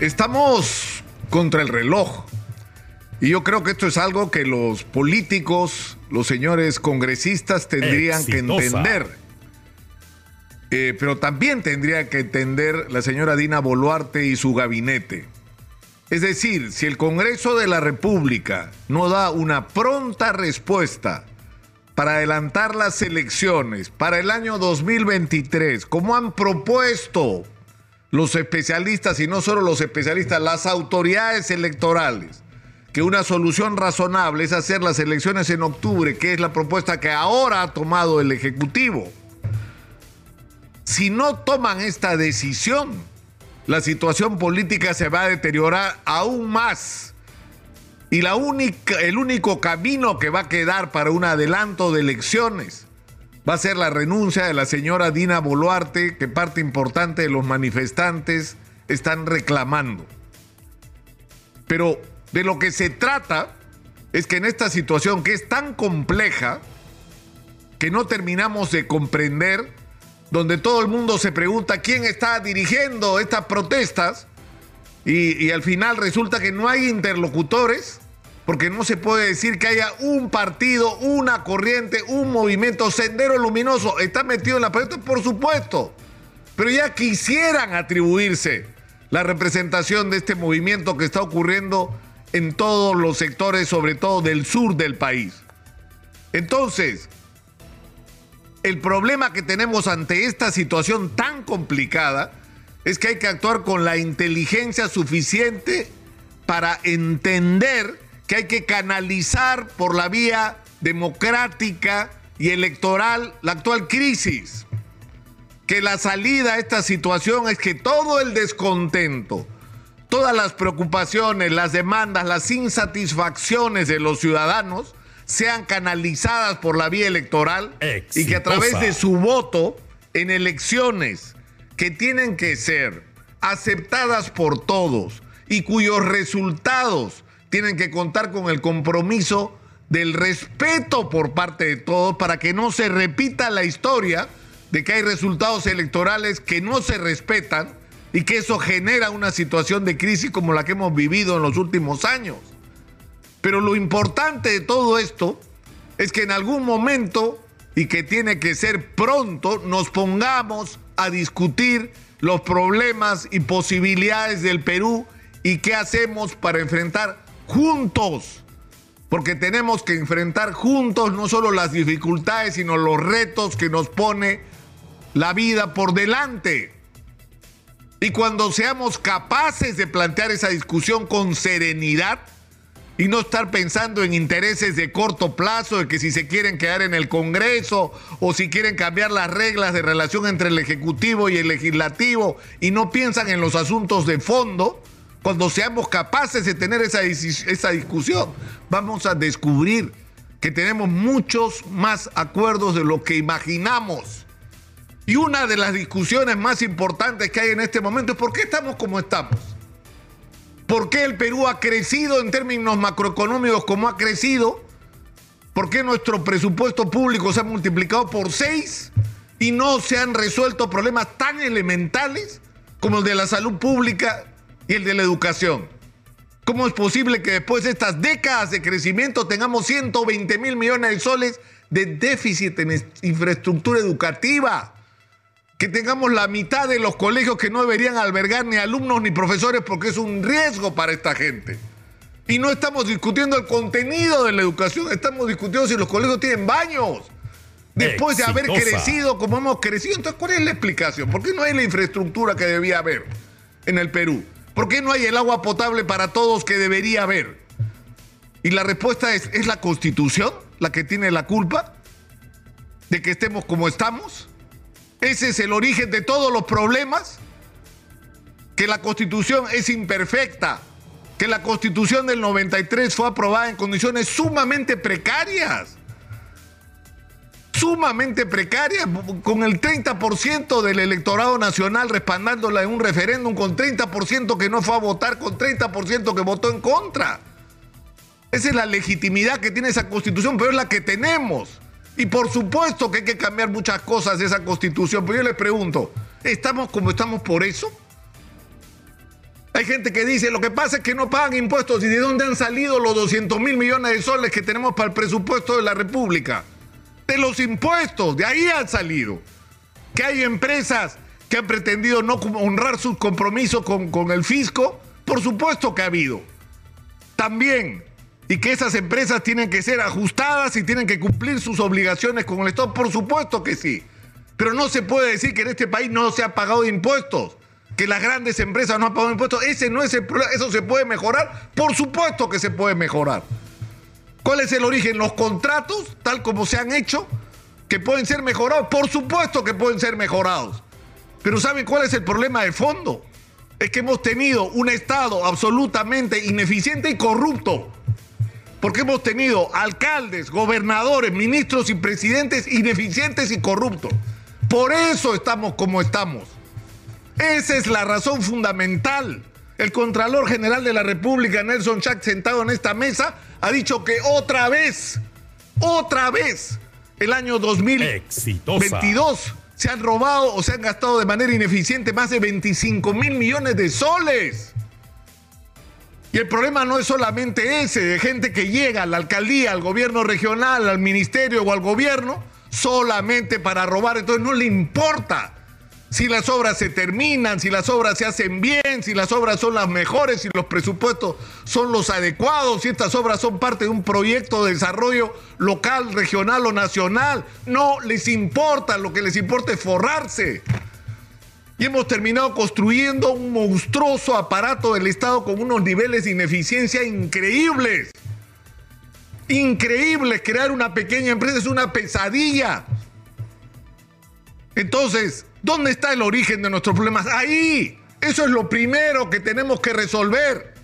Estamos contra el reloj. Y yo creo que esto es algo que los políticos, los señores congresistas tendrían que entender. Eh, pero también tendría que entender la señora Dina Boluarte y su gabinete. Es decir, si el Congreso de la República no da una pronta respuesta para adelantar las elecciones para el año 2023, como han propuesto los especialistas, y no solo los especialistas, las autoridades electorales, que una solución razonable es hacer las elecciones en octubre, que es la propuesta que ahora ha tomado el Ejecutivo. Si no toman esta decisión, la situación política se va a deteriorar aún más. Y la única, el único camino que va a quedar para un adelanto de elecciones va a ser la renuncia de la señora Dina Boluarte, que parte importante de los manifestantes están reclamando. Pero de lo que se trata es que en esta situación que es tan compleja, que no terminamos de comprender, donde todo el mundo se pregunta quién está dirigiendo estas protestas, y, al final resulta que no hay interlocutores, porque no se puede decir que haya un partido, una corriente, un movimiento, sendero luminoso. Está metido en la protesta, por supuesto. Pero ya quisieran atribuirse la representación de este movimiento que está ocurriendo en todos los sectores, sobre todo del sur del país. Entonces, el problema que tenemos ante esta situación tan complicada es que hay que actuar con la inteligencia suficiente para entender que hay que canalizar por la vía democrática y electoral la actual crisis. Que la salida a esta situación es que todo el descontento, todas las preocupaciones, las demandas, las insatisfacciones de los ciudadanos sean canalizadas por la vía electoral y que a través de su voto en elecciones que tienen que ser aceptadas por todos y cuyos resultados tienen que contar con el compromiso del respeto por parte de todos para que no se repita la historia de que hay resultados electorales que no se respetan y que eso genera una situación de crisis como la que hemos vivido en los últimos años. Pero lo importante de todo esto es que en algún momento, y que tiene que ser pronto, nos pongamos a discutir los problemas y posibilidades del Perú y qué hacemos para enfrentar juntos, porque tenemos que enfrentar juntos no solo las dificultades, sino los retos que nos pone la vida por delante. Y cuando seamos capaces de plantear esa discusión con serenidad y no estar pensando en intereses de corto plazo, de que si se quieren quedar en el Congreso o si quieren cambiar las reglas de relación entre el Ejecutivo y el Legislativo y no piensan en los asuntos de fondo, cuando seamos capaces de tener esa, esa discusión, vamos a descubrir que tenemos muchos más acuerdos de lo que imaginamos. Y una de las discusiones más importantes que hay en este momento es por qué estamos como estamos. ¿Por qué el Perú ha crecido en términos macroeconómicos como ha crecido? ¿Por qué nuestro presupuesto público se ha multiplicado por seis y no se han resuelto problemas tan elementales como el de la salud pública y el de la educación. ¿Cómo es posible que después de estas décadas de crecimiento tengamos 120 mil millones de soles de déficit en infraestructura educativa? Que tengamos la mitad de los colegios que no deberían albergar ni alumnos ni profesores porque es un riesgo para esta gente. Y no estamos discutiendo el contenido de la educación, estamos discutiendo si los colegios tienen baños. Después de haber crecido como hemos crecido, entonces ¿cuál es la explicación? ¿Por qué no hay la infraestructura que debía haber en el Perú? ¿Por qué no hay el agua potable para todos que debería haber? Y la respuesta es, ¿es la constitución la que tiene la culpa de que estemos como estamos? ¿Ese es el origen de todos los problemas? Que la constitución es imperfecta, que la constitución del 93 fue aprobada en condiciones sumamente precarias sumamente precaria, con el 30% del electorado nacional respaldándola en un referéndum, con 30% que no fue a votar, con 30% que votó en contra. Esa es la legitimidad que tiene esa constitución, pero es la que tenemos. Y por supuesto que hay que cambiar muchas cosas de esa constitución, pero yo les pregunto, ¿estamos como estamos por eso? Hay gente que dice, lo que pasa es que no pagan impuestos. ¿Y de dónde han salido los 200 mil millones de soles que tenemos para el presupuesto de la República? De los impuestos, de ahí han salido. Que hay empresas que han pretendido no honrar sus compromisos con, con el fisco, por supuesto que ha habido. También. Y que esas empresas tienen que ser ajustadas y tienen que cumplir sus obligaciones con el Estado, por supuesto que sí. Pero no se puede decir que en este país no se ha pagado impuestos que las grandes empresas no han pagado impuestos. Ese no es el problema. ¿Eso se puede mejorar? Por supuesto que se puede mejorar. ¿Cuál es el origen? Los contratos, tal como se han hecho, que pueden ser mejorados. Por supuesto que pueden ser mejorados. Pero ¿saben cuál es el problema de fondo? Es que hemos tenido un Estado absolutamente ineficiente y corrupto. Porque hemos tenido alcaldes, gobernadores, ministros y presidentes ineficientes y corruptos. Por eso estamos como estamos. Esa es la razón fundamental. El Contralor General de la República, Nelson Chak, sentado en esta mesa, ha dicho que otra vez, otra vez, el año 2022 se han robado o se han gastado de manera ineficiente más de 25 mil millones de soles. Y el problema no es solamente ese, de gente que llega a la alcaldía, al gobierno regional, al ministerio o al gobierno, solamente para robar, entonces no le importa si las obras se terminan, si las obras se hacen bien, si las obras son las mejores, si los presupuestos son los adecuados, si estas obras son parte de un proyecto de desarrollo local, regional o nacional. No les importa, lo que les importa es forrarse. Y hemos terminado construyendo un monstruoso aparato del Estado con unos niveles de ineficiencia increíbles. Increíbles. Crear una pequeña empresa es una pesadilla. Entonces, ¿Dónde está el origen de nuestros problemas? Ahí. Eso es lo primero que tenemos que resolver.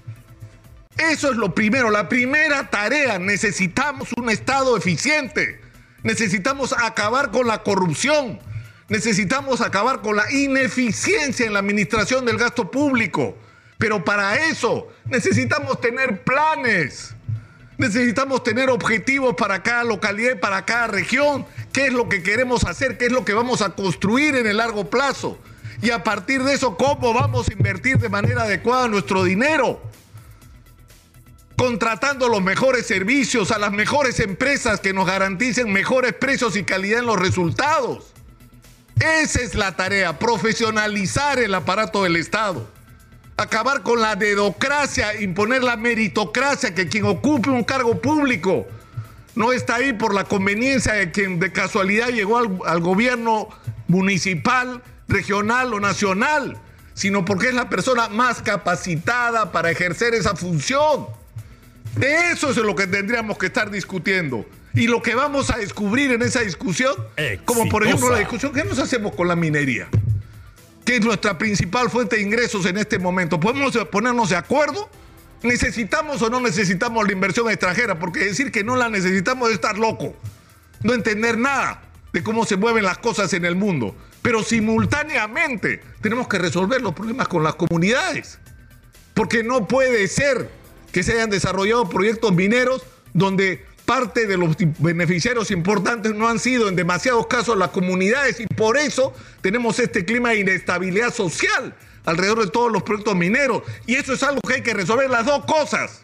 Eso es lo primero, la primera tarea. Necesitamos un Estado eficiente. Necesitamos acabar con la corrupción. Necesitamos acabar con la ineficiencia en la administración del gasto público. Pero para eso necesitamos tener planes. Necesitamos tener objetivos para cada localidad para cada región. ¿Qué es lo que queremos hacer? ¿Qué es lo que vamos a construir en el largo plazo? Y a partir de eso, ¿cómo vamos a invertir de manera adecuada nuestro dinero? Contratando los mejores servicios a las mejores empresas que nos garanticen mejores precios y calidad en los resultados. Esa es la tarea, profesionalizar el aparato del Estado acabar con la dedocracia, imponer la meritocracia, que quien ocupe un cargo público no está ahí por la conveniencia de quien de casualidad llegó al, gobierno municipal, regional o nacional, sino porque es la persona más capacitada para ejercer esa función. De eso es lo que tendríamos que estar discutiendo. Y lo que vamos a descubrir en esa discusión, como por ejemplo la discusión que nos hacemos con la minería que es nuestra principal fuente de ingresos en este momento. ¿Podemos ponernos de acuerdo? ¿Necesitamos o no necesitamos la inversión extranjera? Porque decir que no la necesitamos es estar loco, no entender nada de cómo se mueven las cosas en el mundo. Pero simultáneamente tenemos que resolver los problemas con las comunidades. Porque no puede ser que se hayan desarrollado proyectos mineros donde parte de los beneficiarios importantes no han sido en demasiados casos las comunidades y por eso tenemos este clima de inestabilidad social alrededor de todos los proyectos mineros. Y eso es algo que hay que resolver las dos cosas.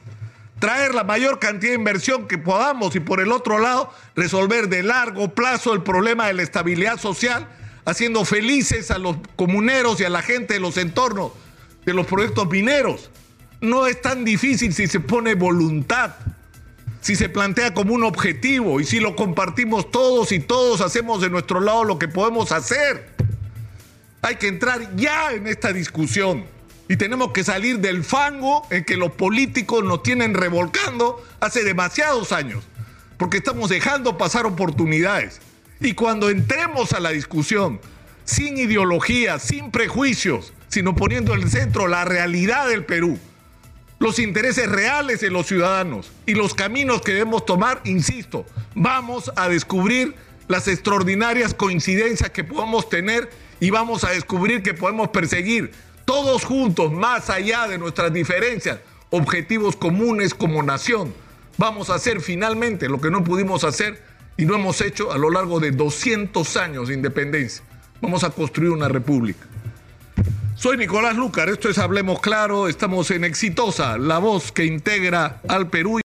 Traer la mayor cantidad de inversión que podamos y por el otro lado resolver de largo plazo el problema de la estabilidad social, haciendo felices a los comuneros y a la gente de los entornos de los proyectos mineros. No es tan difícil si se pone voluntad si se plantea como un objetivo y si lo compartimos todos y todos hacemos de nuestro lado lo que podemos hacer. Hay que entrar ya en esta discusión y tenemos que salir del fango en que los políticos nos tienen revolcando hace demasiados años, porque estamos dejando pasar oportunidades. Y cuando entremos a la discusión, sin ideología, sin prejuicios, sino poniendo en el centro la realidad del Perú, los intereses reales de los ciudadanos y los caminos que debemos tomar, insisto, vamos a descubrir las extraordinarias coincidencias que podemos tener y vamos a descubrir que podemos perseguir todos juntos, más allá de nuestras diferencias, objetivos comunes como nación. Vamos a hacer finalmente lo que no pudimos hacer y no hemos hecho a lo largo de 200 años de independencia. Vamos a construir una república. Soy Nicolás Lucar, esto es Hablemos Claro, estamos en Exitosa, la voz que integra al Perú.